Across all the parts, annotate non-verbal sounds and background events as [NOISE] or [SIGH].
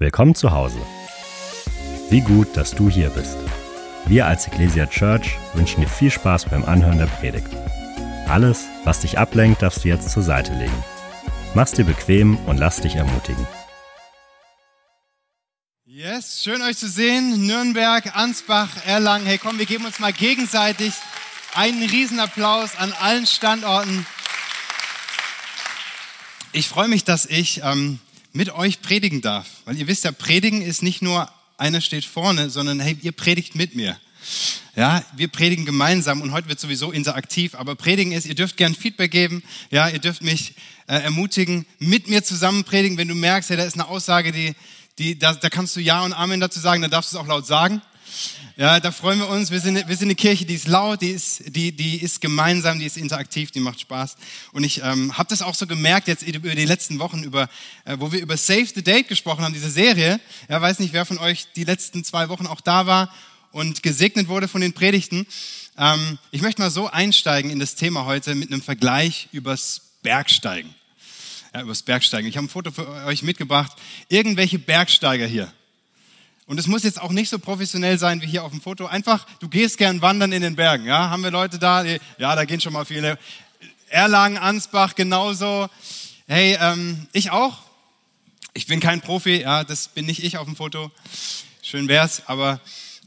Willkommen zu Hause. Wie gut, dass du hier bist. Wir als Ecclesia Church wünschen dir viel Spaß beim Anhören der Predigt. Alles, was dich ablenkt, darfst du jetzt zur Seite legen. Mach's dir bequem und lass dich ermutigen. Yes, schön euch zu sehen. Nürnberg, Ansbach, Erlangen. Hey, komm, wir geben uns mal gegenseitig einen Riesenapplaus an allen Standorten. Ich freue mich, dass ich ähm, mit euch predigen darf. Weil ihr wisst ja, predigen ist nicht nur einer steht vorne, sondern hey, ihr predigt mit mir. Ja, wir predigen gemeinsam und heute wird sowieso interaktiv, aber predigen ist, ihr dürft gern Feedback geben, ja, ihr dürft mich äh, ermutigen, mit mir zusammen predigen, wenn du merkst, hey, da ist eine Aussage, die, die, da, da kannst du Ja und Amen dazu sagen, dann darfst du es auch laut sagen. Ja, da freuen wir uns. Wir sind, wir sind eine Kirche, die ist laut, die ist, die, die ist gemeinsam, die ist interaktiv, die macht Spaß. Und ich ähm, habe das auch so gemerkt jetzt über die letzten Wochen, über, äh, wo wir über Save the Date gesprochen haben, diese Serie. Ja, weiß nicht, wer von euch die letzten zwei Wochen auch da war und gesegnet wurde von den Predigten. Ähm, ich möchte mal so einsteigen in das Thema heute mit einem Vergleich übers Bergsteigen. Ja, übers Bergsteigen. Ich habe ein Foto für euch mitgebracht. Irgendwelche Bergsteiger hier. Und es muss jetzt auch nicht so professionell sein wie hier auf dem Foto. Einfach, du gehst gern wandern in den Bergen. Ja, haben wir Leute da? Ja, da gehen schon mal viele. Erlangen, Ansbach genauso. Hey, ähm, ich auch. Ich bin kein Profi. Ja, das bin nicht ich auf dem Foto. Schön wär's, aber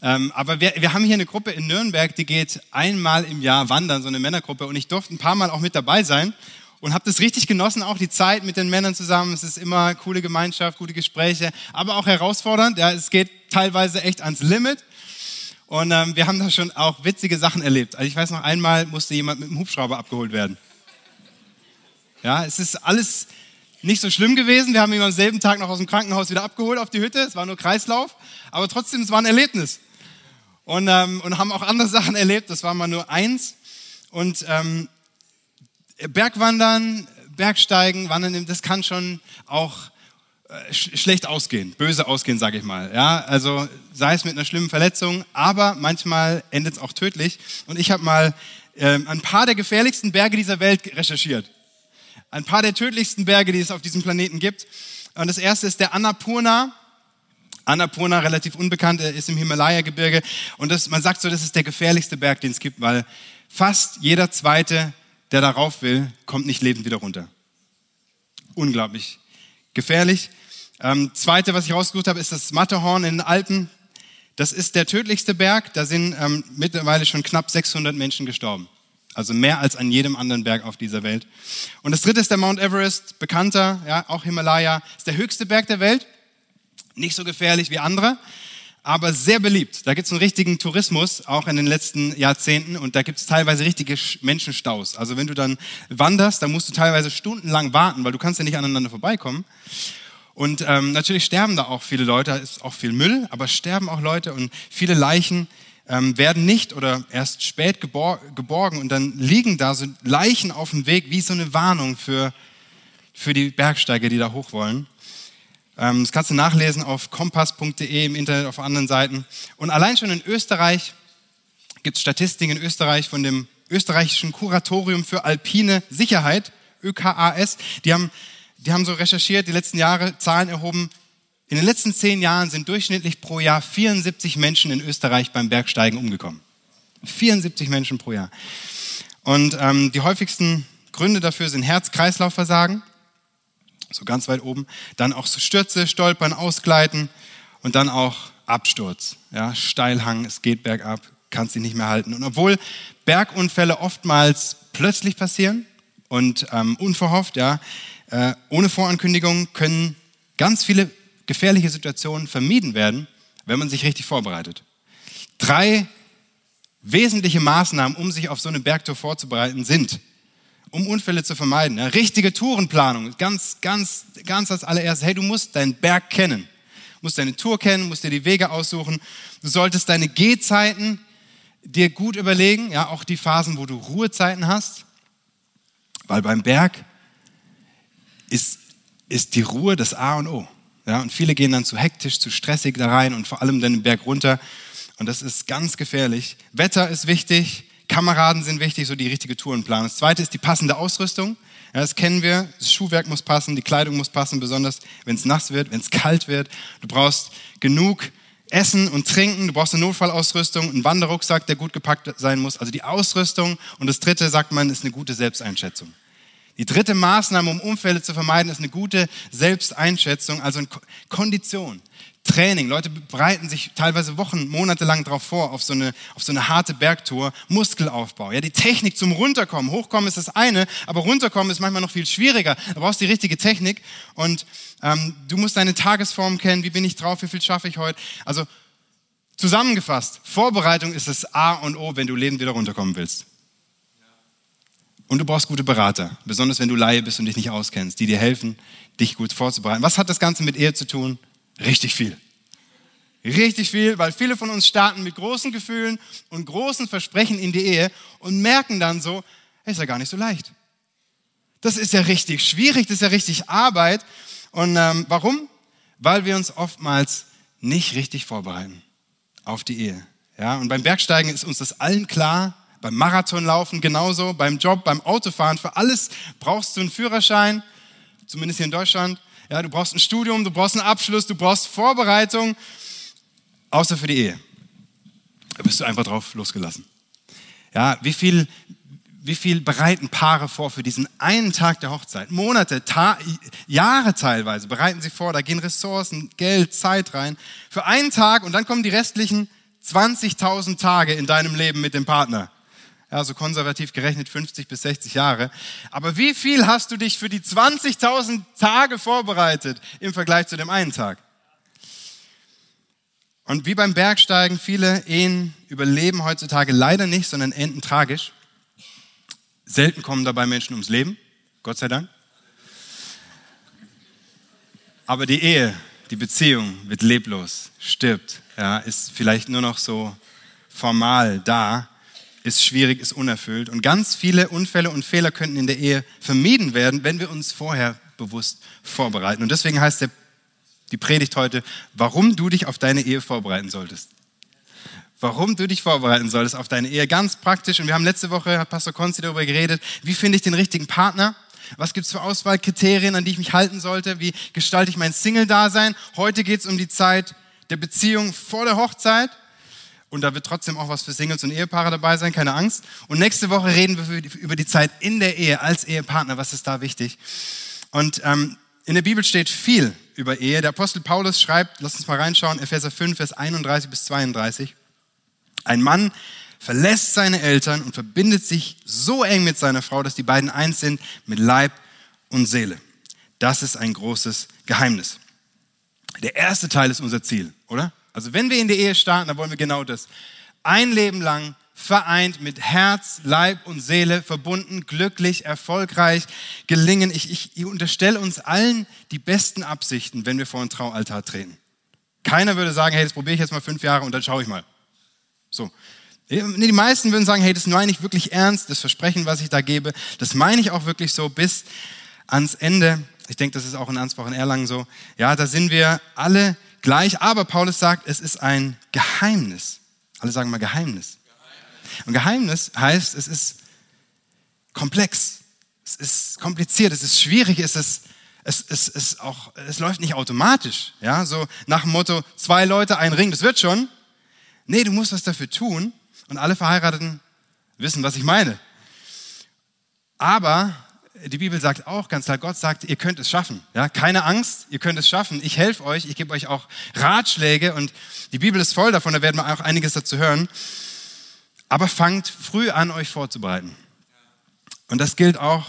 ähm, aber wir, wir haben hier eine Gruppe in Nürnberg, die geht einmal im Jahr wandern, so eine Männergruppe. Und ich durfte ein paar Mal auch mit dabei sein und habe das richtig genossen, auch die Zeit mit den Männern zusammen. Es ist immer coole Gemeinschaft, gute Gespräche, aber auch herausfordernd. Ja, es geht teilweise echt ans Limit. Und ähm, wir haben da schon auch witzige Sachen erlebt. Also ich weiß noch einmal musste jemand mit dem Hubschrauber abgeholt werden. Ja, es ist alles nicht so schlimm gewesen. Wir haben ihn am selben Tag noch aus dem Krankenhaus wieder abgeholt auf die Hütte. Es war nur Kreislauf, aber trotzdem, es war ein Erlebnis. Und, ähm, und haben auch andere Sachen erlebt. Das war mal nur eins. Und ähm, Bergwandern, Bergsteigen, Wandern, das kann schon auch äh, schlecht ausgehen, böse ausgehen, sage ich mal. Ja, also sei es mit einer schlimmen Verletzung, aber manchmal endet es auch tödlich. Und ich habe mal äh, ein paar der gefährlichsten Berge dieser Welt recherchiert. Ein paar der tödlichsten Berge, die es auf diesem Planeten gibt. Und das erste ist der Annapurna. Annapurna, relativ unbekannt, ist im Himalaya-Gebirge. Und das, man sagt so, das ist der gefährlichste Berg, den es gibt, weil fast jeder zweite der darauf will, kommt nicht lebend wieder runter. Unglaublich gefährlich. Ähm, zweite, was ich rausgesucht habe, ist das Matterhorn in den Alpen. Das ist der tödlichste Berg. Da sind ähm, mittlerweile schon knapp 600 Menschen gestorben. Also mehr als an jedem anderen Berg auf dieser Welt. Und das dritte ist der Mount Everest, bekannter, ja, auch Himalaya, ist der höchste Berg der Welt. Nicht so gefährlich wie andere, aber sehr beliebt. Da gibt es einen richtigen Tourismus, auch in den letzten Jahrzehnten, und da gibt es teilweise richtige Menschenstaus. Also wenn du dann wanderst, dann musst du teilweise stundenlang warten, weil du kannst ja nicht aneinander vorbeikommen. Und ähm, natürlich sterben da auch viele Leute, da ist auch viel Müll, aber sterben auch Leute und viele Leichen ähm, werden nicht oder erst spät gebor geborgen und dann liegen da so Leichen auf dem Weg wie so eine Warnung für, für die Bergsteiger, die da hoch wollen. Ähm, das kannst du nachlesen auf kompass.de im Internet, auf anderen Seiten. Und allein schon in Österreich gibt es Statistiken in Österreich von dem österreichischen Kuratorium für alpine Sicherheit, ÖKAS. Die haben, die haben so recherchiert, die letzten Jahre Zahlen erhoben. In den letzten zehn Jahren sind durchschnittlich pro Jahr 74 Menschen in Österreich beim Bergsteigen umgekommen. 74 Menschen pro Jahr. Und ähm, die häufigsten Gründe dafür sind Herz-Kreislauf-Versagen, so ganz weit oben. Dann auch so Stürze, Stolpern, Ausgleiten und dann auch Absturz. Ja, Steilhang, es geht bergab, kannst dich nicht mehr halten. Und obwohl Bergunfälle oftmals plötzlich passieren und ähm, unverhofft, ja, äh, ohne Vorankündigung können ganz viele gefährliche Situationen vermieden werden, wenn man sich richtig vorbereitet. Drei wesentliche Maßnahmen, um sich auf so eine Bergtour vorzubereiten, sind um Unfälle zu vermeiden. Ja, richtige Tourenplanung, ganz, ganz, ganz als allererstes. Hey, du musst deinen Berg kennen. Du musst deine Tour kennen, musst dir die Wege aussuchen. Du solltest deine Gehzeiten dir gut überlegen, ja, auch die Phasen, wo du Ruhezeiten hast. Weil beim Berg ist, ist die Ruhe das A und O. Ja, und viele gehen dann zu hektisch, zu stressig da rein und vor allem dann den Berg runter. Und das ist ganz gefährlich. Wetter ist wichtig, Kameraden sind wichtig, so die richtige Tourenplanung. Das zweite ist die passende Ausrüstung. Ja, das kennen wir. Das Schuhwerk muss passen, die Kleidung muss passen, besonders wenn es nass wird, wenn es kalt wird. Du brauchst genug Essen und Trinken, du brauchst eine Notfallausrüstung, einen Wanderrucksack, der gut gepackt sein muss. Also die Ausrüstung. Und das dritte, sagt man, ist eine gute Selbsteinschätzung. Die dritte Maßnahme, um Unfälle zu vermeiden, ist eine gute Selbsteinschätzung, also eine Kondition. Training. Leute bereiten sich teilweise Wochen, Monate lang darauf vor, auf so, eine, auf so eine harte Bergtour. Muskelaufbau. Ja, die Technik zum Runterkommen. Hochkommen ist das eine, aber runterkommen ist manchmal noch viel schwieriger. Da brauchst du die richtige Technik und ähm, du musst deine Tagesform kennen. Wie bin ich drauf? Wie viel schaffe ich heute? Also zusammengefasst, Vorbereitung ist das A und O, wenn du lebend wieder runterkommen willst. Und du brauchst gute Berater, besonders wenn du Laie bist und dich nicht auskennst, die dir helfen, dich gut vorzubereiten. Was hat das Ganze mit Ehe zu tun? Richtig viel. Richtig viel, weil viele von uns starten mit großen Gefühlen und großen Versprechen in die Ehe und merken dann so, ist ja gar nicht so leicht. Das ist ja richtig schwierig, das ist ja richtig Arbeit. Und ähm, warum? Weil wir uns oftmals nicht richtig vorbereiten auf die Ehe. Ja, und beim Bergsteigen ist uns das allen klar, beim Marathonlaufen genauso, beim Job, beim Autofahren, für alles brauchst du einen Führerschein, zumindest hier in Deutschland. Ja, du brauchst ein Studium, du brauchst einen Abschluss, du brauchst Vorbereitung, außer für die Ehe. Da bist du einfach drauf losgelassen. Ja, wie viel, wie viel bereiten Paare vor für diesen einen Tag der Hochzeit? Monate, Ta Jahre teilweise bereiten sie vor, da gehen Ressourcen, Geld, Zeit rein. Für einen Tag und dann kommen die restlichen 20.000 Tage in deinem Leben mit dem Partner ja, so konservativ gerechnet 50 bis 60 Jahre. Aber wie viel hast du dich für die 20.000 Tage vorbereitet im Vergleich zu dem einen Tag? Und wie beim Bergsteigen, viele Ehen überleben heutzutage leider nicht, sondern enden tragisch. Selten kommen dabei Menschen ums Leben, Gott sei Dank. Aber die Ehe, die Beziehung wird leblos, stirbt, ja, ist vielleicht nur noch so formal da ist schwierig, ist unerfüllt. Und ganz viele Unfälle und Fehler könnten in der Ehe vermieden werden, wenn wir uns vorher bewusst vorbereiten. Und deswegen heißt der, die Predigt heute, warum du dich auf deine Ehe vorbereiten solltest. Warum du dich vorbereiten solltest auf deine Ehe. Ganz praktisch. Und wir haben letzte Woche, hat Pastor Konzi darüber geredet, wie finde ich den richtigen Partner? Was gibt es für Auswahlkriterien, an die ich mich halten sollte? Wie gestalte ich mein Single-Dasein? Heute geht es um die Zeit der Beziehung vor der Hochzeit. Und da wird trotzdem auch was für Singles und Ehepaare dabei sein, keine Angst. Und nächste Woche reden wir über die Zeit in der Ehe als Ehepartner. Was ist da wichtig? Und ähm, in der Bibel steht viel über Ehe. Der Apostel Paulus schreibt, lass uns mal reinschauen, Epheser 5, Vers 31 bis 32. Ein Mann verlässt seine Eltern und verbindet sich so eng mit seiner Frau, dass die beiden eins sind mit Leib und Seele. Das ist ein großes Geheimnis. Der erste Teil ist unser Ziel, oder? Also wenn wir in die Ehe starten, dann wollen wir genau das. Ein Leben lang vereint mit Herz, Leib und Seele, verbunden, glücklich, erfolgreich, gelingen. Ich, ich, ich unterstelle uns allen die besten Absichten, wenn wir vor einen Traualtar treten. Keiner würde sagen, hey, das probiere ich jetzt mal fünf Jahre und dann schaue ich mal. So. Die meisten würden sagen, hey, das meine ich wirklich ernst, das Versprechen, was ich da gebe, das meine ich auch wirklich so bis ans Ende. Ich denke, das ist auch in Ansbach in Erlangen so. Ja, da sind wir alle gleich, aber Paulus sagt, es ist ein Geheimnis. Alle sagen mal Geheimnis. Und Geheimnis heißt, es ist komplex, es ist kompliziert, es ist schwierig, es ist, es, es, es, auch, es läuft nicht automatisch. Ja? So nach dem Motto, zwei Leute, ein Ring, das wird schon. Nee, du musst was dafür tun. Und alle Verheirateten wissen, was ich meine. Aber die Bibel sagt auch ganz klar, Gott sagt, ihr könnt es schaffen. Ja, keine Angst, ihr könnt es schaffen. Ich helfe euch, ich gebe euch auch Ratschläge und die Bibel ist voll davon, da werden wir auch einiges dazu hören. Aber fangt früh an, euch vorzubereiten. Und das gilt auch,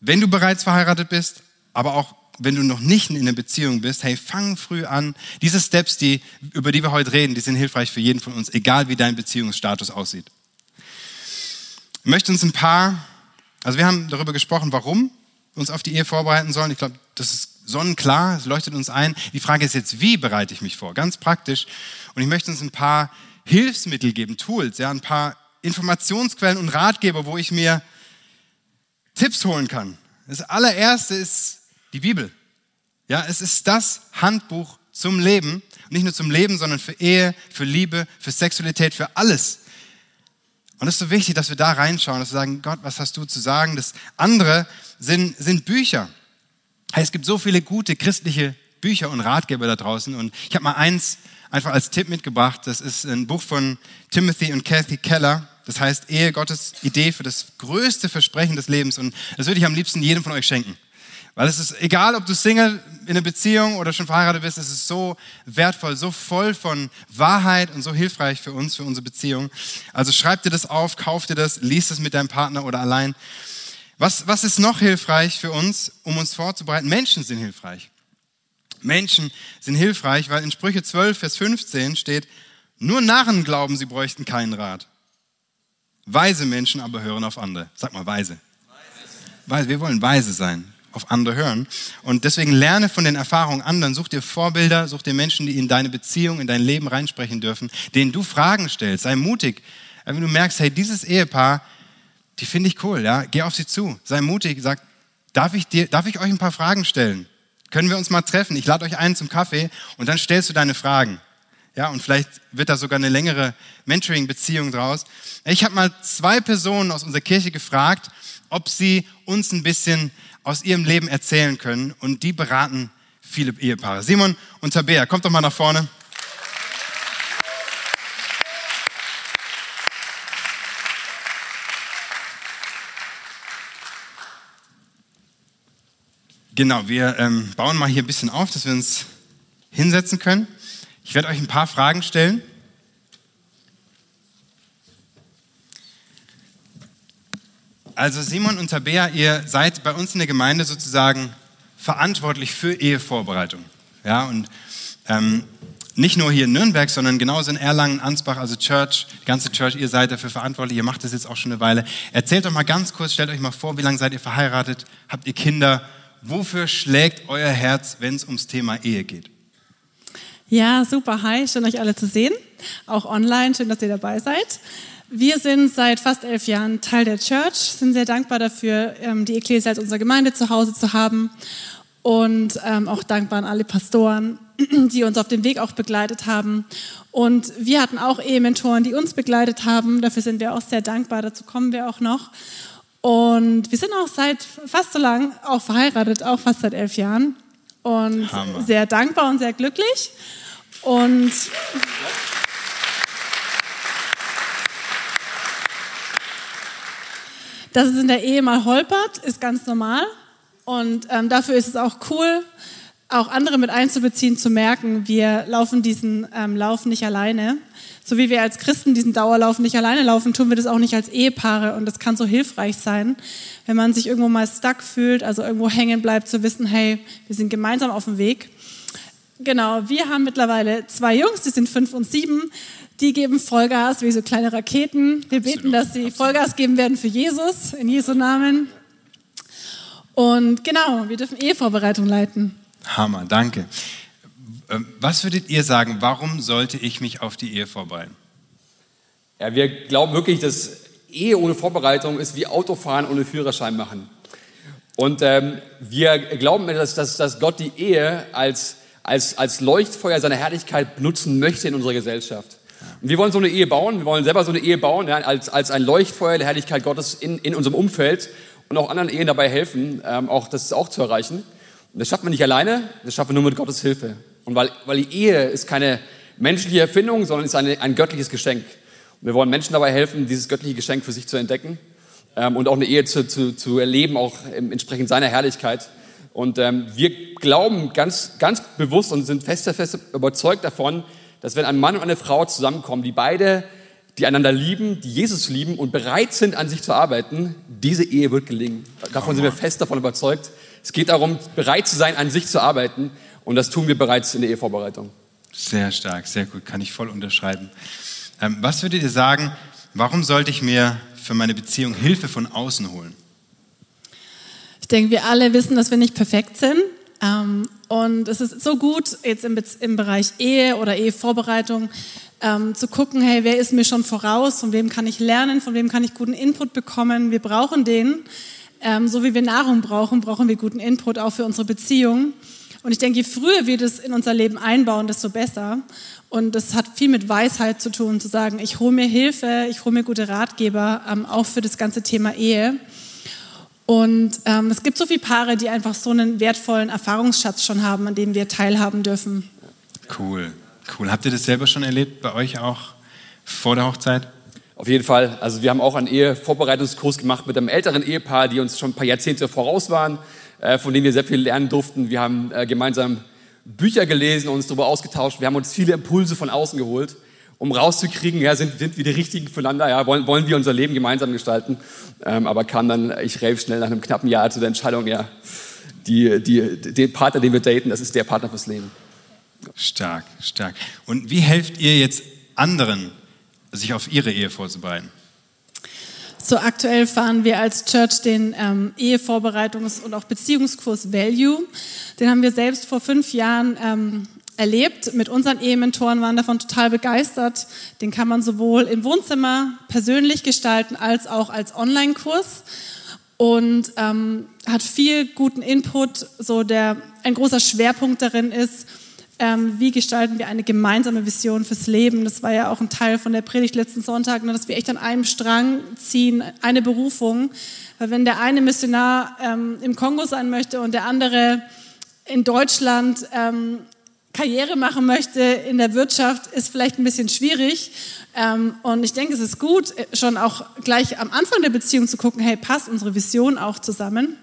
wenn du bereits verheiratet bist, aber auch wenn du noch nicht in einer Beziehung bist, hey, fang früh an. Diese Steps, die, über die wir heute reden, die sind hilfreich für jeden von uns, egal wie dein Beziehungsstatus aussieht. Ich möchte uns ein paar also wir haben darüber gesprochen, warum wir uns auf die Ehe vorbereiten sollen. Ich glaube, das ist sonnenklar, es leuchtet uns ein. Die Frage ist jetzt, wie bereite ich mich vor? Ganz praktisch. Und ich möchte uns ein paar Hilfsmittel geben, Tools, ja, ein paar Informationsquellen und Ratgeber, wo ich mir Tipps holen kann. Das allererste ist die Bibel. Ja, es ist das Handbuch zum Leben. nicht nur zum Leben, sondern für Ehe, für Liebe, für Sexualität, für alles. Und es ist so wichtig, dass wir da reinschauen, dass wir sagen, Gott, was hast du zu sagen? Das andere sind, sind Bücher. Es gibt so viele gute christliche Bücher und Ratgeber da draußen. Und ich habe mal eins einfach als Tipp mitgebracht. Das ist ein Buch von Timothy und Kathy Keller. Das heißt Ehe Gottes Idee für das größte Versprechen des Lebens. Und das würde ich am liebsten jedem von euch schenken. Weil es ist egal, ob du Single in einer Beziehung oder schon verheiratet bist, es ist so wertvoll, so voll von Wahrheit und so hilfreich für uns, für unsere Beziehung. Also schreib dir das auf, kauf dir das, liest es mit deinem Partner oder allein. Was, was ist noch hilfreich für uns, um uns vorzubereiten? Menschen sind hilfreich. Menschen sind hilfreich, weil in Sprüche 12, Vers 15 steht, nur Narren glauben, sie bräuchten keinen Rat. Weise Menschen aber hören auf andere. Sag mal, weise. Weise. Wir wollen weise sein auf andere hören. Und deswegen lerne von den Erfahrungen anderen. Such dir Vorbilder, such dir Menschen, die in deine Beziehung, in dein Leben reinsprechen dürfen, denen du Fragen stellst. Sei mutig. Wenn du merkst, hey, dieses Ehepaar, die finde ich cool, ja, geh auf sie zu. Sei mutig, sag, darf ich, dir, darf ich euch ein paar Fragen stellen? Können wir uns mal treffen? Ich lade euch ein zum Kaffee und dann stellst du deine Fragen. Ja, und vielleicht wird da sogar eine längere Mentoring-Beziehung draus. Ich habe mal zwei Personen aus unserer Kirche gefragt, ob sie uns ein bisschen aus ihrem Leben erzählen können. Und die beraten viele Ehepaare. Simon und Tabea, kommt doch mal nach vorne. Genau, wir ähm, bauen mal hier ein bisschen auf, dass wir uns hinsetzen können. Ich werde euch ein paar Fragen stellen. Also Simon und Tabea, ihr seid bei uns in der Gemeinde sozusagen verantwortlich für Ehevorbereitung. Ja, und ähm, nicht nur hier in Nürnberg, sondern genauso in Erlangen, Ansbach, also Church, die ganze Church, ihr seid dafür verantwortlich, ihr macht das jetzt auch schon eine Weile. Erzählt doch mal ganz kurz, stellt euch mal vor, wie lange seid ihr verheiratet, habt ihr Kinder, wofür schlägt euer Herz, wenn es ums Thema Ehe geht? Ja, super, hi, schön euch alle zu sehen, auch online, schön, dass ihr dabei seid. Wir sind seit fast elf Jahren Teil der Church, sind sehr dankbar dafür, ähm, die Ekklesia als unsere Gemeinde zu Hause zu haben und ähm, auch dankbar an alle Pastoren, [CLEARS THROAT] die uns auf dem Weg auch begleitet haben. Und wir hatten auch Ehementoren, die uns begleitet haben. Dafür sind wir auch sehr dankbar. Dazu kommen wir auch noch. Und wir sind auch seit fast so lang auch verheiratet, auch fast seit elf Jahren. Und Hammer. sehr dankbar und sehr glücklich. Und Dass es in der Ehe mal holpert, ist ganz normal. Und ähm, dafür ist es auch cool, auch andere mit einzubeziehen, zu merken, wir laufen diesen ähm, Lauf nicht alleine. So wie wir als Christen diesen Dauerlauf nicht alleine laufen, tun wir das auch nicht als Ehepaare. Und das kann so hilfreich sein, wenn man sich irgendwo mal stuck fühlt, also irgendwo hängen bleibt, zu wissen, hey, wir sind gemeinsam auf dem Weg. Genau, wir haben mittlerweile zwei Jungs, die sind fünf und sieben die geben Vollgas wie so kleine Raketen. Wir beten, dass sie Vollgas geben werden für Jesus, in Jesu Namen. Und genau, wir dürfen Ehevorbereitung leiten. Hammer, danke. Ähm, was würdet ihr sagen, warum sollte ich mich auf die Ehe vorbereiten? Ja, wir glauben wirklich, dass Ehe ohne Vorbereitung ist wie Autofahren ohne Führerschein machen. Und ähm, wir glauben, dass, dass, dass Gott die Ehe als, als, als Leuchtfeuer seiner Herrlichkeit nutzen möchte in unserer Gesellschaft. Und wir wollen so eine Ehe bauen, wir wollen selber so eine Ehe bauen, ja, als, als ein Leuchtfeuer der Herrlichkeit Gottes in, in unserem Umfeld und auch anderen Ehen dabei helfen, ähm, auch das auch zu erreichen. Und das schaffen wir nicht alleine, das schaffen wir nur mit Gottes Hilfe. Und weil, weil die Ehe ist keine menschliche Erfindung, sondern ist eine, ein göttliches Geschenk. Und wir wollen Menschen dabei helfen, dieses göttliche Geschenk für sich zu entdecken ähm, und auch eine Ehe zu, zu, zu erleben, auch entsprechend seiner Herrlichkeit. Und ähm, wir glauben ganz, ganz bewusst und sind fest, fest überzeugt davon, dass wenn ein Mann und eine Frau zusammenkommen, die beide, die einander lieben, die Jesus lieben und bereit sind, an sich zu arbeiten, diese Ehe wird gelingen. Davon sind wir fest davon überzeugt. Es geht darum, bereit zu sein, an sich zu arbeiten. Und das tun wir bereits in der Ehevorbereitung. Sehr stark, sehr gut, kann ich voll unterschreiben. Ähm, was würdet ihr sagen, warum sollte ich mir für meine Beziehung Hilfe von außen holen? Ich denke, wir alle wissen, dass wir nicht perfekt sind. Ähm, und es ist so gut, jetzt im, im Bereich Ehe oder Ehevorbereitung ähm, zu gucken, hey, wer ist mir schon voraus, von wem kann ich lernen, von wem kann ich guten Input bekommen. Wir brauchen den. Ähm, so wie wir Nahrung brauchen, brauchen wir guten Input auch für unsere Beziehung. Und ich denke, je früher wir das in unser Leben einbauen, desto besser. Und das hat viel mit Weisheit zu tun, zu sagen, ich hole mir Hilfe, ich hole mir gute Ratgeber, ähm, auch für das ganze Thema Ehe. Und ähm, es gibt so viele Paare, die einfach so einen wertvollen Erfahrungsschatz schon haben, an dem wir teilhaben dürfen. Cool, cool. Habt ihr das selber schon erlebt, bei euch auch vor der Hochzeit? Auf jeden Fall. Also wir haben auch einen Ehevorbereitungskurs gemacht mit einem älteren Ehepaar, die uns schon ein paar Jahrzehnte voraus waren, äh, von denen wir sehr viel lernen durften. Wir haben äh, gemeinsam Bücher gelesen, uns darüber ausgetauscht. Wir haben uns viele Impulse von außen geholt, um rauszukriegen, ja, sind, sind wir die Richtigen füreinander, ja, wollen, wollen wir unser Leben gemeinsam gestalten. Ähm, aber kam dann, ich relativ schnell nach einem knappen Jahr zu der Entscheidung, ja, die, die, den Partner, den wir daten, das ist der Partner fürs Leben. Stark, stark. Und wie helft ihr jetzt anderen, sich auf ihre Ehe vorzubereiten? So aktuell fahren wir als Church den ähm, Ehevorbereitungs- und auch Beziehungskurs Value. Den haben wir selbst vor fünf Jahren ähm, erlebt. Mit unseren Ehementoren waren davon total begeistert. Den kann man sowohl im Wohnzimmer persönlich gestalten als auch als Online-Kurs und ähm, hat viel guten Input. So der ein großer Schwerpunkt darin ist, ähm, wie gestalten wir eine gemeinsame Vision fürs Leben. Das war ja auch ein Teil von der Predigt letzten Sonntag, ne, dass wir echt an einem Strang ziehen, eine Berufung. Weil wenn der eine Missionar ähm, im Kongo sein möchte und der andere in Deutschland ähm, Karriere machen möchte in der Wirtschaft, ist vielleicht ein bisschen schwierig. Ähm, und ich denke, es ist gut, schon auch gleich am Anfang der Beziehung zu gucken, hey, passt unsere Vision auch zusammen?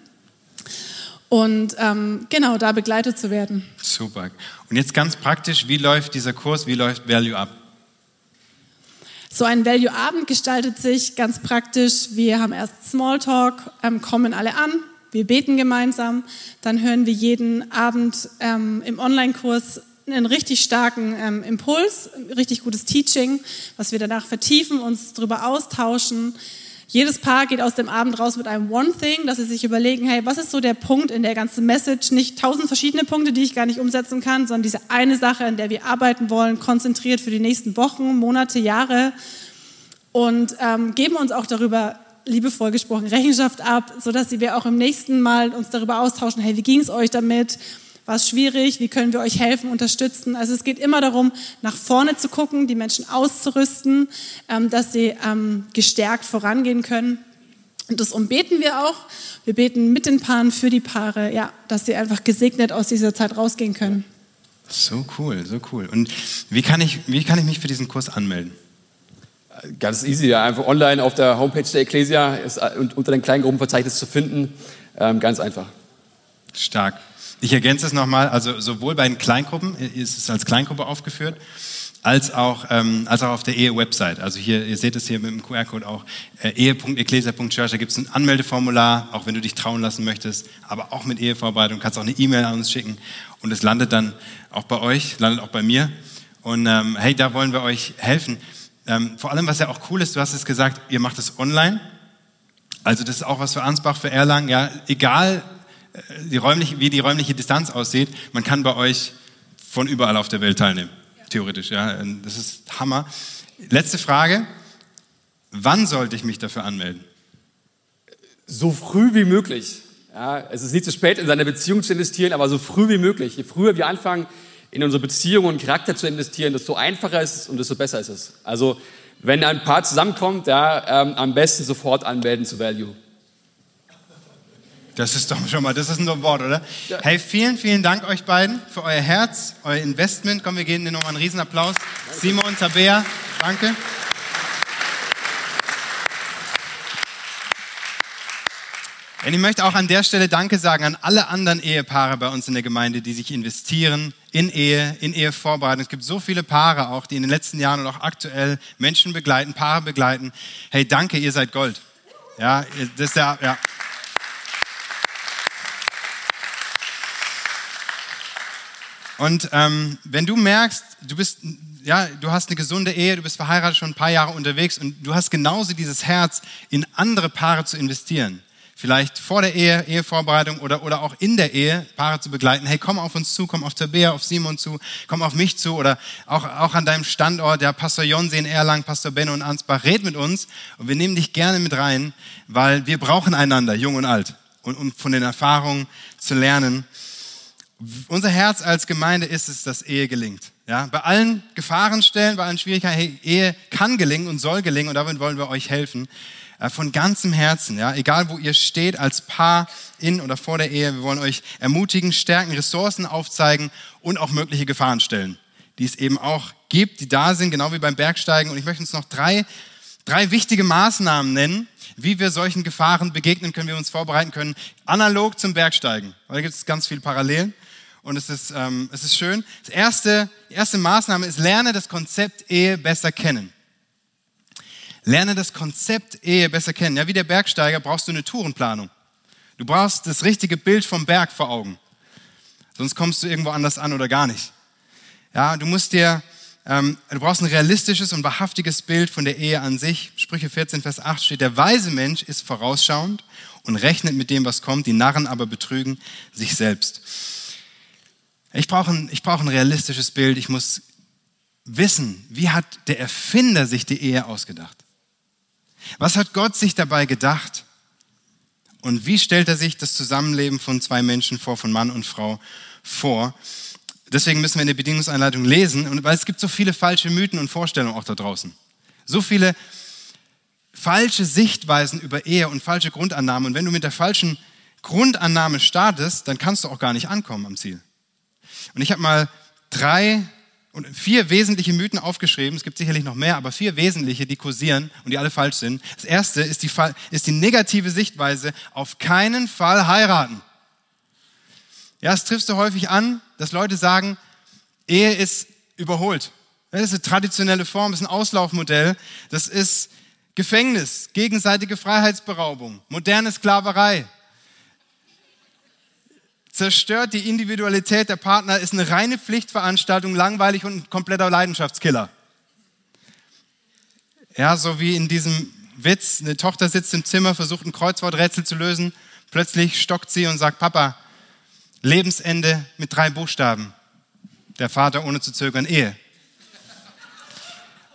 und ähm, genau da begleitet zu werden. Super. Und jetzt ganz praktisch, wie läuft dieser Kurs, wie läuft Value ab? So ein Value-Abend gestaltet sich ganz praktisch. Wir haben erst Smalltalk, ähm, kommen alle an, wir beten gemeinsam, dann hören wir jeden Abend ähm, im Online-Kurs einen richtig starken ähm, Impuls, richtig gutes Teaching, was wir danach vertiefen, uns darüber austauschen. Jedes Paar geht aus dem Abend raus mit einem One Thing, dass sie sich überlegen, hey, was ist so der Punkt in der ganzen Message? Nicht tausend verschiedene Punkte, die ich gar nicht umsetzen kann, sondern diese eine Sache, in der wir arbeiten wollen, konzentriert für die nächsten Wochen, Monate, Jahre und ähm, geben uns auch darüber liebevoll gesprochen Rechenschaft ab, sodass wir auch im nächsten Mal uns darüber austauschen, hey, wie ging es euch damit? War es schwierig? Wie können wir euch helfen, unterstützen? Also es geht immer darum, nach vorne zu gucken, die Menschen auszurüsten, ähm, dass sie ähm, gestärkt vorangehen können. Und das umbeten wir auch. Wir beten mit den Paaren für die Paare, ja, dass sie einfach gesegnet aus dieser Zeit rausgehen können. So cool, so cool. Und wie kann ich, wie kann ich mich für diesen Kurs anmelden? Ganz easy, einfach online auf der Homepage der Ecclesia ist äh, unter den Kleingruppenverzeichnis zu finden. Ähm, ganz einfach. Stark. Ich ergänze es nochmal, also sowohl bei den Kleingruppen ist es als Kleingruppe aufgeführt, als auch, ähm, als auch auf der Ehe-Website. Also hier, ihr seht es hier mit dem QR-Code auch, äh, ehe.ecclesia.church, da gibt es ein Anmeldeformular, auch wenn du dich trauen lassen möchtest, aber auch mit Ehevorbereitung, kannst auch eine E-Mail an uns schicken und es landet dann auch bei euch, landet auch bei mir. Und ähm, hey, da wollen wir euch helfen. Ähm, vor allem, was ja auch cool ist, du hast es gesagt, ihr macht es online. Also das ist auch was für Ansbach, für Erlangen, ja, egal die räumliche, wie die räumliche Distanz aussieht, man kann bei euch von überall auf der Welt teilnehmen. Theoretisch, ja. Das ist Hammer. Letzte Frage. Wann sollte ich mich dafür anmelden? So früh wie möglich. Ja, es ist nicht zu spät, in seine Beziehung zu investieren, aber so früh wie möglich. Je früher wir anfangen, in unsere Beziehung und Charakter zu investieren, desto einfacher ist es und desto besser ist es. Also, wenn ein Paar zusammenkommt, ja, ähm, am besten sofort anmelden zu Value. Das ist doch schon mal, das ist ein Wort, oder? Ja. Hey, vielen, vielen Dank euch beiden für euer Herz, euer Investment. Komm, wir geben dir nochmal einen Riesenapplaus. Danke. Simon, Tabea, danke. Und ich möchte auch an der Stelle Danke sagen an alle anderen Ehepaare bei uns in der Gemeinde, die sich investieren in Ehe, in Ehevorbereitung. Es gibt so viele Paare auch, die in den letzten Jahren und auch aktuell Menschen begleiten, Paare begleiten. Hey, danke, ihr seid Gold. Ja, das ist ja, ja. Und ähm, wenn du merkst, du bist, ja, du hast eine gesunde Ehe, du bist verheiratet schon ein paar Jahre unterwegs und du hast genauso dieses Herz, in andere Paare zu investieren. Vielleicht vor der Ehe, Ehevorbereitung oder, oder auch in der Ehe Paare zu begleiten. Hey, komm auf uns zu, komm auf Tabea, auf Simon zu, komm auf mich zu oder auch, auch an deinem Standort, der Pastor Jonse in Erlangen, Pastor Benno und Ansbach. Red mit uns und wir nehmen dich gerne mit rein, weil wir brauchen einander, jung und alt, und um von den Erfahrungen zu lernen. unser Herz als Gemeinde ist es, dass Ehe gelingt. Ja, bei allen Gefahrenstellen, bei allen Schwierigkeiten, hey, Ehe kann gelingen und soll gelingen und damit wollen wir euch helfen. Äh, von ganzem Herzen, ja, egal wo ihr steht als Paar in oder vor der Ehe, wir wollen euch ermutigen, stärken, Ressourcen aufzeigen und auch mögliche Gefahrenstellen, die es eben auch gibt, die da sind, genau wie beim Bergsteigen. Und ich möchte uns noch drei, drei wichtige Maßnahmen nennen, wie wir solchen Gefahren begegnen können, wie wir uns vorbereiten können, analog zum Bergsteigen. Weil da gibt es ganz viele Parallelen und es ist, ähm, es ist schön. Das erste, die erste Maßnahme ist, lerne das Konzept Ehe besser kennen. Lerne das Konzept Ehe besser kennen. Ja, wie der Bergsteiger brauchst du eine Tourenplanung. Du brauchst das richtige Bild vom Berg vor Augen. Sonst kommst du irgendwo anders an oder gar nicht. Ja, du musst dir, ähm, du brauchst ein realistisches und wahrhaftiges Bild von der Ehe an sich. Sprüche 14, Vers 8 steht, der weise Mensch ist vorausschauend und rechnet mit dem, was kommt. Die Narren aber betrügen sich selbst. Ich brauche ein, ich brauche ein realistisches Bild. Ich muss wissen, wie hat der Erfinder sich die Ehe ausgedacht? Was hat Gott sich dabei gedacht? Und wie stellt er sich das Zusammenleben von zwei Menschen vor, von Mann und Frau vor? Deswegen müssen wir in der Bedingungseinleitung lesen, weil es gibt so viele falsche Mythen und Vorstellungen auch da draußen. So viele falsche Sichtweisen über Ehe und falsche Grundannahmen. Und wenn du mit der falschen Grundannahme startest, dann kannst du auch gar nicht ankommen am Ziel. Und ich habe mal drei und vier wesentliche Mythen aufgeschrieben. Es gibt sicherlich noch mehr, aber vier wesentliche, die kursieren und die alle falsch sind. Das erste ist die, ist die negative Sichtweise, auf keinen Fall heiraten. Ja, es triffst du häufig an, dass Leute sagen, Ehe ist überholt. Das ist eine traditionelle Form, das ist ein Auslaufmodell. Das ist Gefängnis, gegenseitige Freiheitsberaubung, moderne Sklaverei zerstört die Individualität der Partner, ist eine reine Pflichtveranstaltung, langweilig und ein kompletter Leidenschaftskiller. Ja, so wie in diesem Witz, eine Tochter sitzt im Zimmer, versucht ein Kreuzworträtsel zu lösen, plötzlich stockt sie und sagt, Papa, Lebensende mit drei Buchstaben. Der Vater ohne zu zögern, Ehe.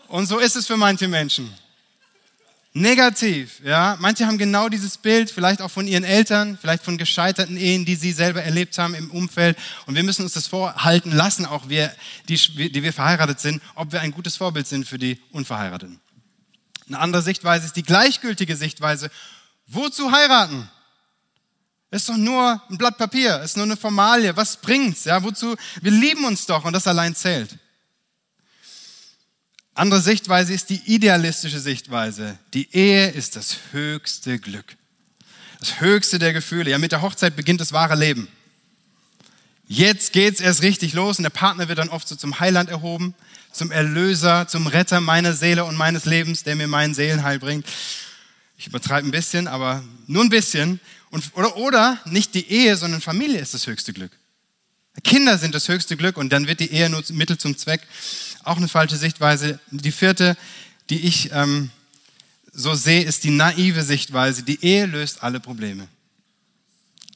Und so ist es für manche Menschen negativ. Ja? Manche haben genau dieses Bild, vielleicht auch von ihren Eltern, vielleicht von gescheiterten Ehen, die sie selber erlebt haben im Umfeld. Und wir müssen uns das vorhalten lassen, auch wir, die, die wir verheiratet sind, ob wir ein gutes Vorbild sind für die Unverheirateten. Eine andere Sichtweise ist die gleichgültige Sichtweise. Wozu heiraten? Ist doch nur ein Blatt Papier, ist nur eine Formalie. Was bringt's? Ja, wozu? Wir lieben uns doch und das allein zählt. Andere Sichtweise ist die idealistische Sichtweise. Die Ehe ist das höchste Glück. Das höchste der Gefühle. Ja, mit der Hochzeit beginnt das wahre Leben. Jetzt geht's erst richtig los und der Partner wird dann oft so zum Heiland erhoben, zum Erlöser, zum Retter meiner Seele und meines Lebens, der mir meinen Seelenheil bringt. Ich übertreibe ein bisschen, aber nur ein bisschen. Und, oder, oder nicht die Ehe, sondern Familie ist das höchste Glück. Kinder sind das höchste Glück und dann wird die Ehe nur Mittel zum Zweck auch eine falsche Sichtweise. Die vierte, die ich ähm, so sehe, ist die naive Sichtweise. Die Ehe löst alle Probleme.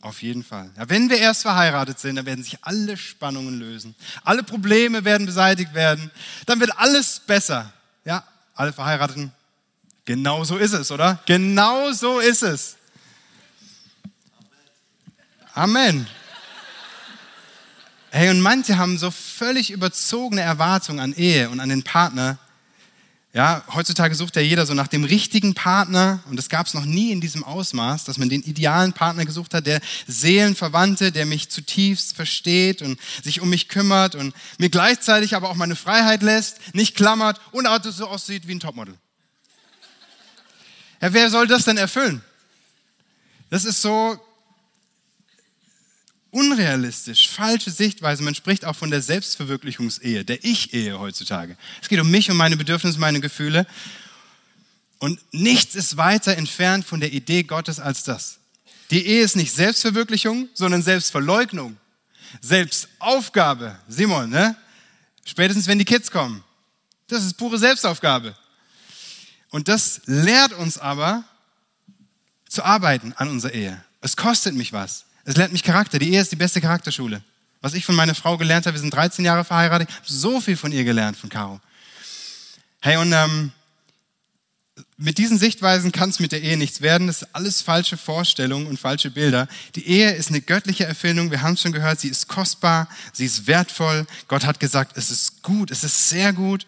Auf jeden Fall. Ja, wenn wir erst verheiratet sind, dann werden sich alle Spannungen lösen. Alle Probleme werden beseitigt werden. Dann wird alles besser. Ja, alle Verheirateten. Genau so ist es, oder? Genau so ist es. Amen. Hey, und manche haben so völlig überzogene Erwartungen an Ehe und an den Partner. Ja, heutzutage sucht ja jeder so nach dem richtigen Partner und das gab es noch nie in diesem Ausmaß, dass man den idealen Partner gesucht hat, der Seelenverwandte, der mich zutiefst versteht und sich um mich kümmert und mir gleichzeitig aber auch meine Freiheit lässt, nicht klammert und auch so aussieht wie ein Topmodel. Ja, wer soll das denn erfüllen? Das ist so, unrealistisch, falsche Sichtweise. Man spricht auch von der Selbstverwirklichungsehe, der Ich-Ehe heutzutage. Es geht um mich, um meine Bedürfnisse, meine Gefühle. Und nichts ist weiter entfernt von der Idee Gottes als das. Die Ehe ist nicht Selbstverwirklichung, sondern Selbstverleugnung, Selbstaufgabe. Simon, ne? Spätestens wenn die Kids kommen. Das ist pure Selbstaufgabe. Und das lehrt uns aber zu arbeiten an unserer Ehe. Es kostet mich was. Es lernt mich Charakter. Die Ehe ist die beste Charakterschule. Was ich von meiner Frau gelernt habe, wir sind 13 Jahre verheiratet, ich habe so viel von ihr gelernt, von Caro. Hey, und ähm, mit diesen Sichtweisen kann es mit der Ehe nichts werden. Das sind alles falsche Vorstellungen und falsche Bilder. Die Ehe ist eine göttliche Erfindung. Wir haben es schon gehört, sie ist kostbar, sie ist wertvoll. Gott hat gesagt, es ist gut, es ist sehr gut.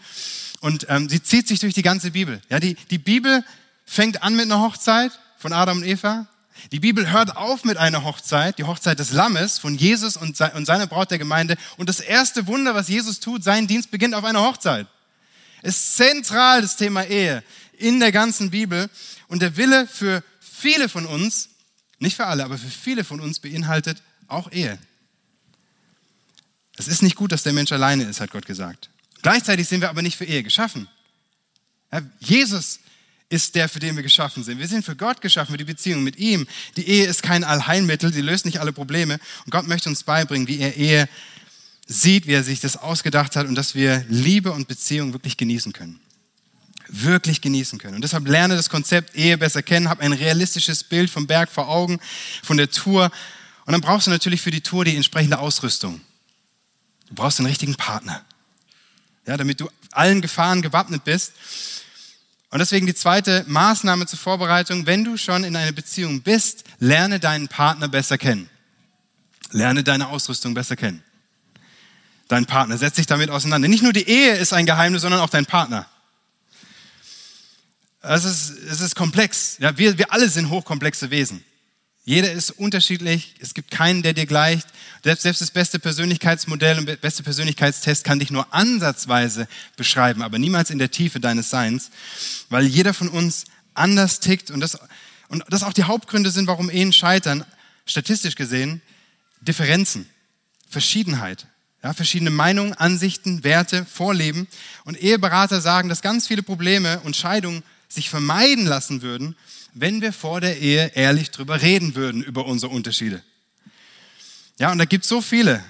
Und ähm, sie zieht sich durch die ganze Bibel. Ja, die, die Bibel fängt an mit einer Hochzeit von Adam und Eva. Die Bibel hört auf mit einer Hochzeit, die Hochzeit des Lammes von Jesus und, se und seiner Braut der Gemeinde. Und das erste Wunder, was Jesus tut, sein Dienst beginnt auf einer Hochzeit. Es ist zentral das Thema Ehe in der ganzen Bibel. Und der Wille für viele von uns, nicht für alle, aber für viele von uns beinhaltet auch Ehe. Es ist nicht gut, dass der Mensch alleine ist, hat Gott gesagt. Gleichzeitig sind wir aber nicht für Ehe geschaffen. Jesus ist der, für den wir geschaffen sind. Wir sind für Gott geschaffen, für die Beziehung mit ihm. Die Ehe ist kein Allheilmittel, sie löst nicht alle Probleme. Und Gott möchte uns beibringen, wie er Ehe sieht, wie er sich das ausgedacht hat und dass wir Liebe und Beziehung wirklich genießen können wirklich genießen können. Und deshalb lerne das Konzept Ehe besser kennen, habe ein realistisches Bild vom Berg vor Augen, von der Tour. Und dann brauchst du natürlich für die Tour die entsprechende Ausrüstung. Du brauchst den richtigen Partner. Ja, damit du allen Gefahren gewappnet bist. Und deswegen die zweite Maßnahme zur Vorbereitung, wenn du schon in einer Beziehung bist, lerne deinen Partner besser kennen. Lerne deine Ausrüstung besser kennen. Dein Partner, setz dich damit auseinander. Nicht nur die Ehe ist ein Geheimnis, sondern auch dein Partner. Es ist, es ist komplex. Ja, wir, wir alle sind hochkomplexe Wesen. Jeder ist unterschiedlich. Es gibt keinen, der dir gleicht. Selbst, selbst das beste Persönlichkeitsmodell und beste Persönlichkeitstest kann dich nur ansatzweise beschreiben, aber niemals in der Tiefe deines Seins, weil jeder von uns anders tickt und das, und das auch die Hauptgründe sind, warum Ehen scheitern, statistisch gesehen, Differenzen, Verschiedenheit. Ja, verschiedene Meinungen, Ansichten, Werte, Vorleben. Und Eheberater sagen, dass ganz viele Probleme und Scheidungen sich vermeiden lassen würden, wenn wir vor der Ehe ehrlich drüber reden würden, über unsere Unterschiede. Ja, und da gibt es so viele.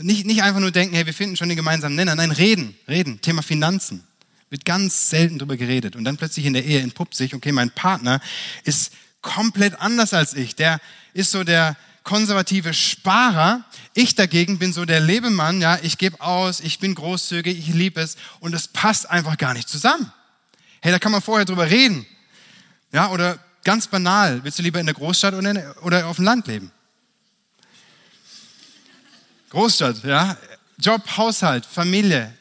Nicht, nicht einfach nur denken, hey, wir finden schon den gemeinsamen Nenner. Nein, reden, reden. Thema Finanzen. Wird ganz selten drüber geredet. Und dann plötzlich in der Ehe entpuppt sich, okay, mein Partner ist komplett anders als ich. Der ist so der konservative Sparer. Ich dagegen bin so der Lebemann, ja, ich gebe aus, ich bin großzügig, ich liebe es. Und es passt einfach gar nicht zusammen. Hey, da kann man vorher drüber reden. Ja, oder ganz banal, willst du lieber in der Großstadt oder, auf dem Land leben? Großstadt, ja. Job, Haushalt, Familie,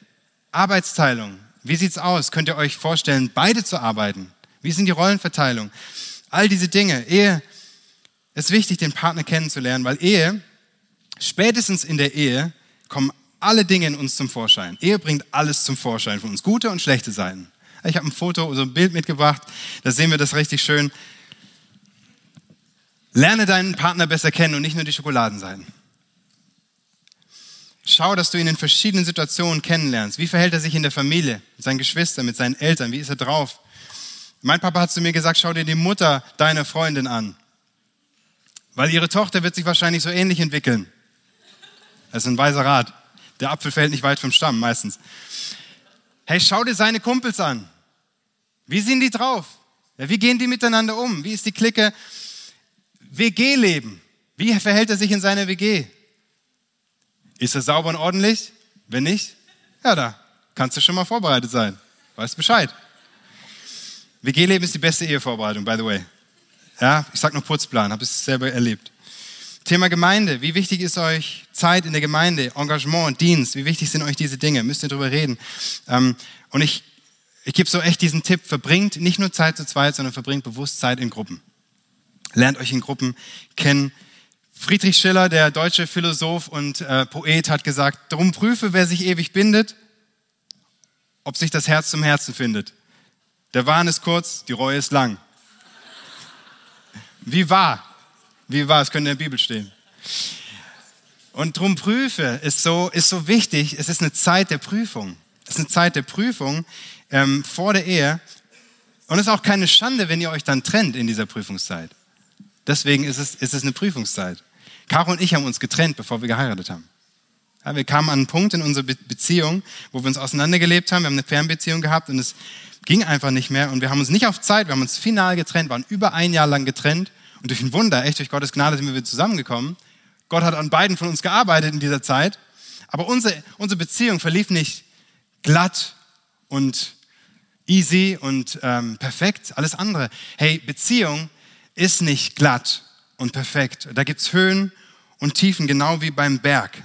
Arbeitsteilung. Wie sieht's aus? Könnt ihr euch vorstellen, beide zu arbeiten? Wie sind die Rollenverteilung? All diese Dinge. Ehe ist wichtig, den Partner kennenzulernen, weil Ehe, spätestens in der Ehe, kommen alle Dinge in uns zum Vorschein. Ehe bringt alles zum Vorschein von uns, gute und schlechte Seiten. Ich habe ein Foto, so ein Bild mitgebracht, da sehen wir das richtig schön. Lerne deinen Partner besser kennen und nicht nur die Schokoladenseiten. Schau, dass du ihn in verschiedenen Situationen kennenlernst. Wie verhält er sich in der Familie, mit seinen Geschwistern, mit seinen Eltern? Wie ist er drauf? Mein Papa hat zu mir gesagt, schau dir die Mutter deiner Freundin an. Weil ihre Tochter wird sich wahrscheinlich so ähnlich entwickeln. Das ist ein weiser Rat. Der Apfel fällt nicht weit vom Stamm meistens. Hey, schau dir seine Kumpels an. Wie sind die drauf? Wie gehen die miteinander um? Wie ist die Clique? WG-Leben. Wie verhält er sich in seiner WG? Ist er sauber und ordentlich? Wenn nicht, ja, da kannst du schon mal vorbereitet sein. Weißt Bescheid. WG-Leben ist die beste Ehevorbereitung, by the way. Ja, ich sag nur Putzplan, habe es selber erlebt. Thema Gemeinde. Wie wichtig ist euch Zeit in der Gemeinde, Engagement, Dienst? Wie wichtig sind euch diese Dinge? Müsst ihr drüber reden. Ähm, und ich ich gebe so echt diesen Tipp, verbringt nicht nur Zeit zu zweit, sondern verbringt bewusst Zeit in Gruppen. Lernt euch in Gruppen kennen. Friedrich Schiller, der deutsche Philosoph und äh, Poet, hat gesagt, darum prüfe, wer sich ewig bindet, ob sich das Herz zum Herzen findet. Der Wahn ist kurz, die Reue ist lang. Wie wahr? Wie wahr? Es könnte in der Bibel stehen. Und drum prüfe ist so, ist so wichtig. Es ist eine Zeit der Prüfung. Es ist eine Zeit der Prüfung, ähm, vor der Ehe. Und es ist auch keine Schande, wenn ihr euch dann trennt in dieser Prüfungszeit. Deswegen ist es, ist es eine Prüfungszeit. Caro und ich haben uns getrennt, bevor wir geheiratet haben. Ja, wir kamen an einen Punkt in unserer Be Beziehung, wo wir uns auseinandergelebt haben. Wir haben eine Fernbeziehung gehabt und es ging einfach nicht mehr. Und wir haben uns nicht auf Zeit, wir haben uns final getrennt, waren über ein Jahr lang getrennt. Und durch ein Wunder, echt durch Gottes Gnade sind wir wieder zusammengekommen. Gott hat an beiden von uns gearbeitet in dieser Zeit. Aber unsere, unsere Beziehung verlief nicht glatt und easy und ähm, perfekt, alles andere. Hey, Beziehung ist nicht glatt und perfekt. Da gibt es Höhen und Tiefen, genau wie beim Berg.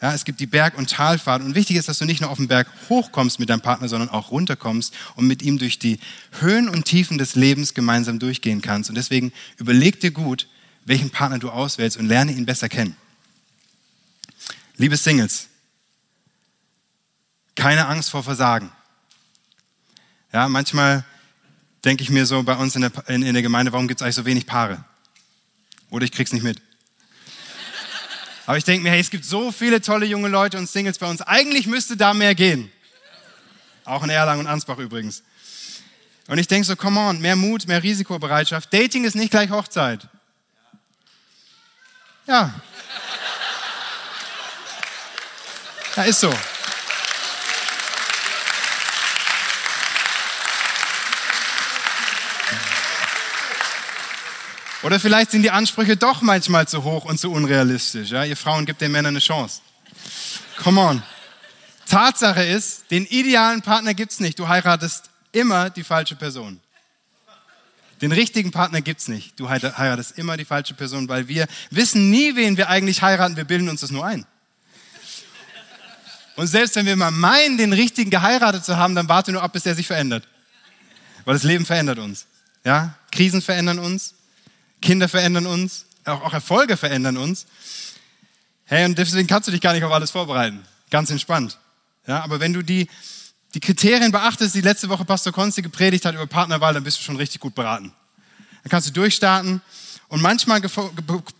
Ja, es gibt die Berg- und Talfahrt. Und wichtig ist, dass du nicht nur auf den Berg hochkommst mit deinem Partner, sondern auch runterkommst und mit ihm durch die Höhen und Tiefen des Lebens gemeinsam durchgehen kannst. Und deswegen überleg dir gut, welchen Partner du auswählst und lerne ihn besser kennen. Liebe Singles, keine Angst vor Versagen. Ja, manchmal denke ich mir so bei uns in der, in, in der Gemeinde, warum gibt es eigentlich so wenig Paare? Oder ich krieg's nicht mit. Aber ich denke mir, hey, es gibt so viele tolle junge Leute und Singles bei uns. Eigentlich müsste da mehr gehen. Auch in Erlangen und Ansbach übrigens. Und ich denke so, come on, mehr Mut, mehr Risikobereitschaft. Dating ist nicht gleich Hochzeit. Ja. Ja, ist so. Oder vielleicht sind die Ansprüche doch manchmal zu hoch und zu unrealistisch. Ja? Ihr Frauen gebt den Männern eine Chance. Come on. Tatsache ist, den idealen Partner gibt es nicht. Du heiratest immer die falsche Person. Den richtigen Partner gibt es nicht. Du heiratest immer die falsche Person, weil wir wissen nie, wen wir eigentlich heiraten. Wir bilden uns das nur ein. Und selbst wenn wir mal meinen, den richtigen geheiratet zu haben, dann warte nur ab, bis er sich verändert. Weil das Leben verändert uns. Ja? Krisen verändern uns. Kinder verändern uns, auch, auch Erfolge verändern uns. Hey, und deswegen kannst du dich gar nicht auf alles vorbereiten. Ganz entspannt. Ja, aber wenn du die, die Kriterien beachtest, die letzte Woche Pastor Konzi gepredigt hat über Partnerwahl, dann bist du schon richtig gut beraten. Dann kannst du durchstarten und manchmal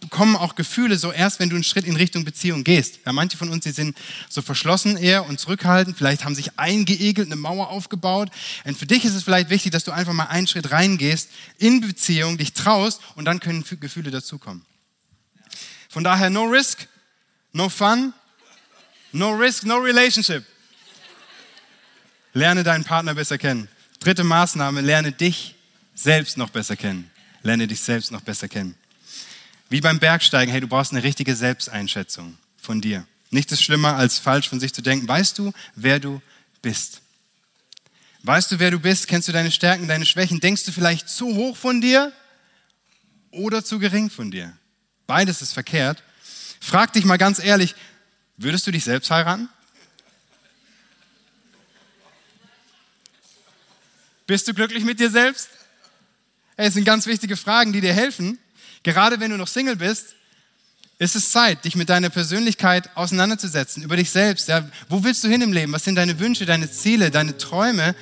kommen auch Gefühle so erst, wenn du einen Schritt in Richtung Beziehung gehst. Ja, manche von uns, die sind so verschlossen eher und zurückhaltend, vielleicht haben sich eingeegelt, eine Mauer aufgebaut. Und für dich ist es vielleicht wichtig, dass du einfach mal einen Schritt reingehst in Beziehung, dich traust und dann können Gefühle dazukommen. Von daher no risk, no fun, no risk, no relationship. Lerne deinen Partner besser kennen. Dritte Maßnahme, lerne dich selbst noch besser kennen. Lerne dich selbst noch besser kennen. Wie beim Bergsteigen, hey, du brauchst eine richtige Selbsteinschätzung von dir. Nichts ist schlimmer, als falsch von sich zu denken. Weißt du, wer du bist? Weißt du, wer du bist? Kennst du deine Stärken, deine Schwächen? Denkst du vielleicht zu hoch von dir oder zu gering von dir? Beides ist verkehrt. Frag dich mal ganz ehrlich, würdest du dich selbst heiraten? Bist du glücklich mit dir selbst? Hey, es sind ganz wichtige Fragen, die dir helfen. Gerade wenn du noch Single bist, ist es Zeit, dich mit deiner Persönlichkeit auseinanderzusetzen, über dich selbst. Ja, wo willst du hin im Leben? Was sind deine Wünsche, deine Ziele, deine Träume?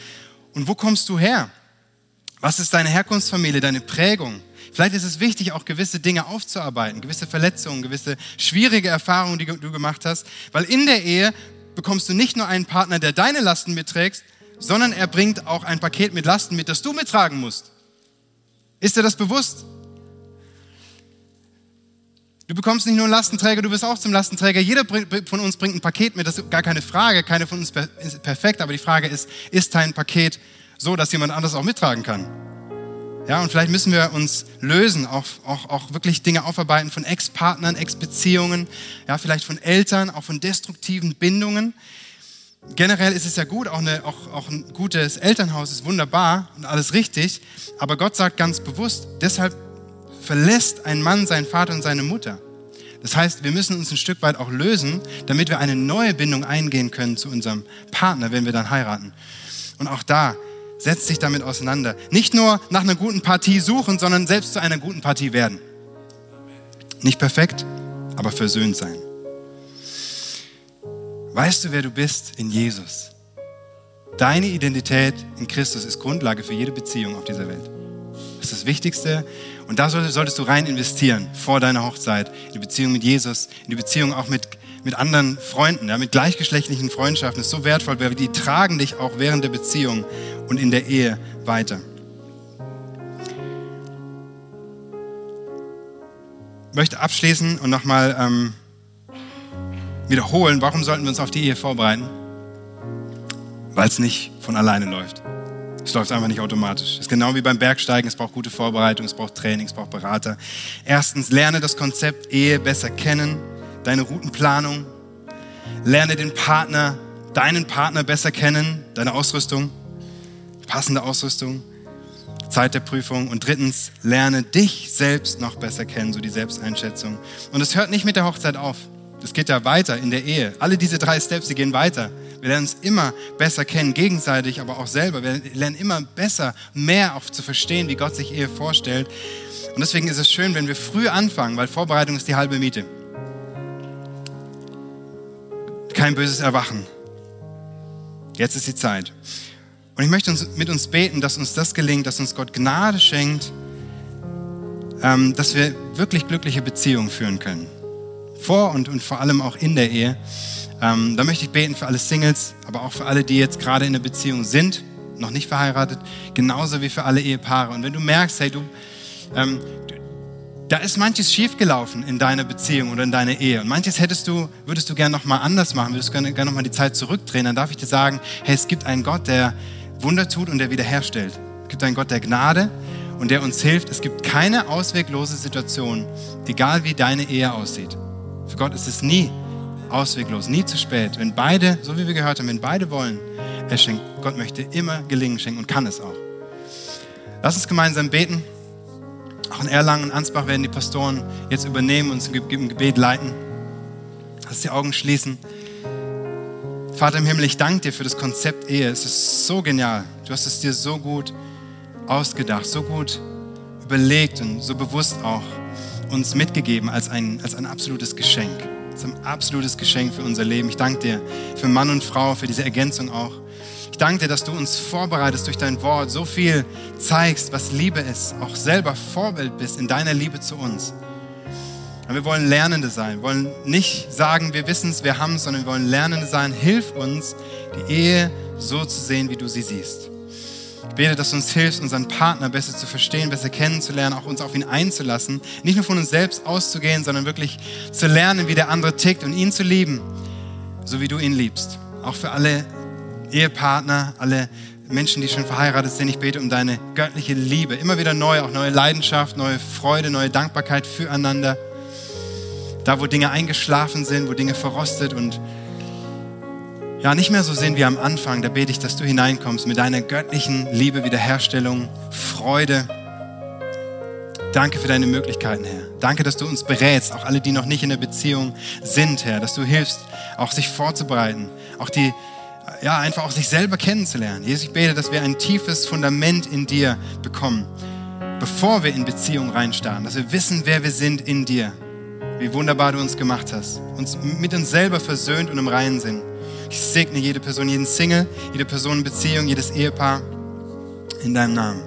Und wo kommst du her? Was ist deine Herkunftsfamilie, deine Prägung? Vielleicht ist es wichtig, auch gewisse Dinge aufzuarbeiten, gewisse Verletzungen, gewisse schwierige Erfahrungen, die du gemacht hast, weil in der Ehe bekommst du nicht nur einen Partner, der deine Lasten mitträgt, sondern er bringt auch ein Paket mit Lasten mit, das du mittragen musst. Ist dir das bewusst? Du bekommst nicht nur einen Lastenträger, du bist auch zum Lastenträger. Jeder von uns bringt ein Paket mit, das ist gar keine Frage. Keine von uns ist perfekt, aber die Frage ist, ist dein Paket so, dass jemand anderes auch mittragen kann? Ja, und vielleicht müssen wir uns lösen, auch, auch, auch wirklich Dinge aufarbeiten von Ex-Partnern, Ex-Beziehungen, ja, vielleicht von Eltern, auch von destruktiven Bindungen generell ist es ja gut, auch, eine, auch, auch ein gutes Elternhaus ist wunderbar und alles richtig, aber Gott sagt ganz bewusst, deshalb verlässt ein Mann seinen Vater und seine Mutter. Das heißt, wir müssen uns ein Stück weit auch lösen, damit wir eine neue Bindung eingehen können zu unserem Partner, wenn wir dann heiraten. Und auch da setzt sich damit auseinander. Nicht nur nach einer guten Partie suchen, sondern selbst zu einer guten Partie werden. Nicht perfekt, aber versöhnt sein. Weißt du, wer du bist in Jesus? Deine Identität in Christus ist Grundlage für jede Beziehung auf dieser Welt. Das ist das Wichtigste. Und da solltest du rein investieren vor deiner Hochzeit, in die Beziehung mit Jesus, in die Beziehung auch mit, mit anderen Freunden, ja, mit gleichgeschlechtlichen Freundschaften. Das ist so wertvoll, weil die tragen dich auch während der Beziehung und in der Ehe weiter. Ich möchte abschließen und nochmal ähm, wiederholen, warum sollten wir uns auf die Ehe vorbereiten? Weil es nicht von alleine läuft. Es läuft einfach nicht automatisch. Es ist genau wie beim Bergsteigen. Es braucht gute Vorbereitung, es braucht Training, es braucht Berater. Erstens, lerne das Konzept Ehe besser kennen, deine Routenplanung. Lerne den Partner, deinen Partner besser kennen, deine Ausrüstung. passende Ausrüstung, Zeit der Prüfung. Und drittens, lerne dich selbst noch besser kennen, so die Selbsteinschätzung. Und es hört nicht mit der Hochzeit auf. Das geht ja weiter in der Ehe. Alle diese drei Steps, die gehen weiter. Wir lernen uns immer besser kennen, gegenseitig, aber auch selber. Wir lernen immer besser, mehr auch zu verstehen, wie Gott sich Ehe vorstellt. Und deswegen ist es schön, wenn wir früh anfangen, weil Vorbereitung ist die halbe Miete. Kein böses Erwachen. Jetzt ist die Zeit. Und ich möchte uns, mit uns beten, dass uns das gelingt, dass uns Gott Gnade schenkt, ähm, dass wir wirklich glückliche Beziehungen führen können. Vor und, und vor allem auch in der Ehe. Ähm, da möchte ich beten für alle Singles, aber auch für alle, die jetzt gerade in einer Beziehung sind, noch nicht verheiratet, genauso wie für alle Ehepaare. Und wenn du merkst, hey, du, ähm, da ist manches schiefgelaufen in deiner Beziehung oder in deiner Ehe und manches hättest du, würdest du gerne nochmal anders machen, würdest gerne, gerne nochmal die Zeit zurückdrehen, dann darf ich dir sagen, hey, es gibt einen Gott, der Wunder tut und der wiederherstellt. Es gibt einen Gott der Gnade und der uns hilft. Es gibt keine ausweglose Situation, egal wie deine Ehe aussieht. Für Gott ist es nie ausweglos, nie zu spät. Wenn beide, so wie wir gehört haben, wenn beide wollen, er schenkt. Gott möchte immer Gelingen schenken und kann es auch. Lass uns gemeinsam beten. Auch in Erlangen und Ansbach werden die Pastoren jetzt übernehmen und uns im Gebet leiten. Lass die Augen schließen. Vater im Himmel, ich danke dir für das Konzept Ehe. Es ist so genial. Du hast es dir so gut ausgedacht, so gut überlegt und so bewusst auch uns mitgegeben als ein, als ein absolutes Geschenk. Es ist ein absolutes Geschenk für unser Leben. Ich danke dir für Mann und Frau, für diese Ergänzung auch. Ich danke dir, dass du uns vorbereitest durch dein Wort, so viel zeigst, was Liebe ist, auch selber Vorbild bist in deiner Liebe zu uns. Und wir wollen Lernende sein, wir wollen nicht sagen, wir wissen es, wir haben es, sondern wir wollen Lernende sein. Hilf uns, die Ehe so zu sehen, wie du sie siehst. Ich bete, dass du uns hilfst, unseren Partner besser zu verstehen, besser kennenzulernen, auch uns auf ihn einzulassen. Nicht nur von uns selbst auszugehen, sondern wirklich zu lernen, wie der andere tickt und ihn zu lieben, so wie du ihn liebst. Auch für alle Ehepartner, alle Menschen, die schon verheiratet sind, ich bete um deine göttliche Liebe. Immer wieder neu, auch neue Leidenschaft, neue Freude, neue Dankbarkeit füreinander. Da, wo Dinge eingeschlafen sind, wo Dinge verrostet und ja, nicht mehr so sind wie am Anfang, da bete ich, dass du hineinkommst mit deiner göttlichen Liebe, Wiederherstellung, Freude. Danke für deine Möglichkeiten, Herr. Danke, dass du uns berätst, auch alle, die noch nicht in der Beziehung sind, Herr, dass du hilfst, auch sich vorzubereiten, auch die, ja, einfach auch sich selber kennenzulernen. Jesus, ich bete, dass wir ein tiefes Fundament in dir bekommen, bevor wir in Beziehung reinstarten, dass wir wissen, wer wir sind in dir, wie wunderbar du uns gemacht hast, uns mit uns selber versöhnt und im Reinen sind. Ich segne jede Person, jeden Single, jede Person in Beziehung, jedes Ehepaar in deinem Namen.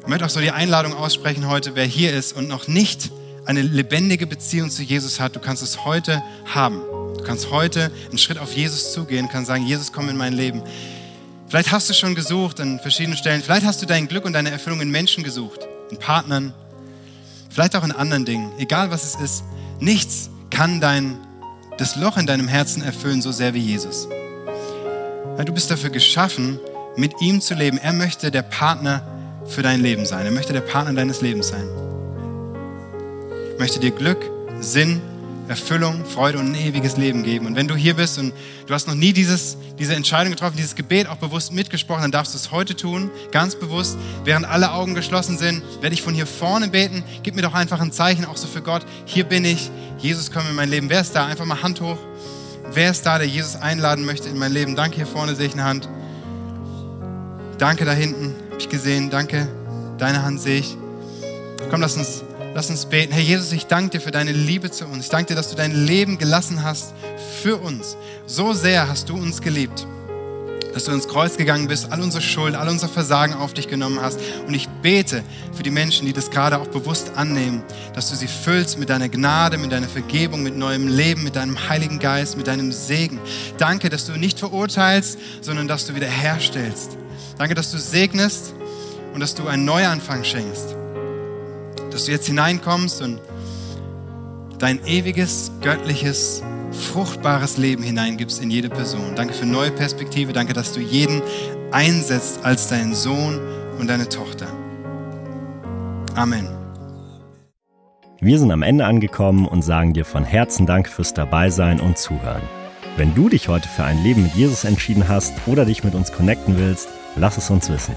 Ich möchte auch so die Einladung aussprechen heute, wer hier ist und noch nicht eine lebendige Beziehung zu Jesus hat, du kannst es heute haben. Du kannst heute einen Schritt auf Jesus zugehen, kannst sagen, Jesus, komm in mein Leben. Vielleicht hast du schon gesucht an verschiedenen Stellen. Vielleicht hast du dein Glück und deine Erfüllung in Menschen gesucht, in Partnern, vielleicht auch in anderen Dingen. Egal was es ist, nichts kann dein das Loch in deinem Herzen erfüllen, so sehr wie Jesus. Du bist dafür geschaffen, mit ihm zu leben. Er möchte der Partner für dein Leben sein. Er möchte der Partner deines Lebens sein. Er möchte dir Glück, Sinn, Erfüllung, Freude und ein ewiges Leben geben. Und wenn du hier bist und du hast noch nie dieses, diese Entscheidung getroffen, dieses Gebet auch bewusst mitgesprochen, dann darfst du es heute tun, ganz bewusst. Während alle Augen geschlossen sind, werde ich von hier vorne beten. Gib mir doch einfach ein Zeichen, auch so für Gott. Hier bin ich. Jesus, komm in mein Leben. Wer ist da? Einfach mal Hand hoch. Wer ist da, der Jesus einladen möchte in mein Leben? Danke, hier vorne sehe ich eine Hand. Danke da hinten, habe ich gesehen. Danke, deine Hand sehe ich. Komm, lass uns Lass uns beten. Herr Jesus, ich danke dir für deine Liebe zu uns. Ich danke dir, dass du dein Leben gelassen hast für uns. So sehr hast du uns geliebt, dass du ins Kreuz gegangen bist, all unsere Schuld, all unser Versagen auf dich genommen hast. Und ich bete für die Menschen, die das gerade auch bewusst annehmen, dass du sie füllst mit deiner Gnade, mit deiner Vergebung, mit neuem Leben, mit deinem Heiligen Geist, mit deinem Segen. Danke, dass du nicht verurteilst, sondern dass du wiederherstellst. Danke, dass du segnest und dass du einen Neuanfang schenkst dass du jetzt hineinkommst und dein ewiges, göttliches, fruchtbares Leben hineingibst in jede Person. Danke für neue Perspektive. Danke, dass du jeden einsetzt als deinen Sohn und deine Tochter. Amen. Wir sind am Ende angekommen und sagen dir von Herzen Dank fürs Dabeisein und Zuhören. Wenn du dich heute für ein Leben mit Jesus entschieden hast oder dich mit uns connecten willst, lass es uns wissen.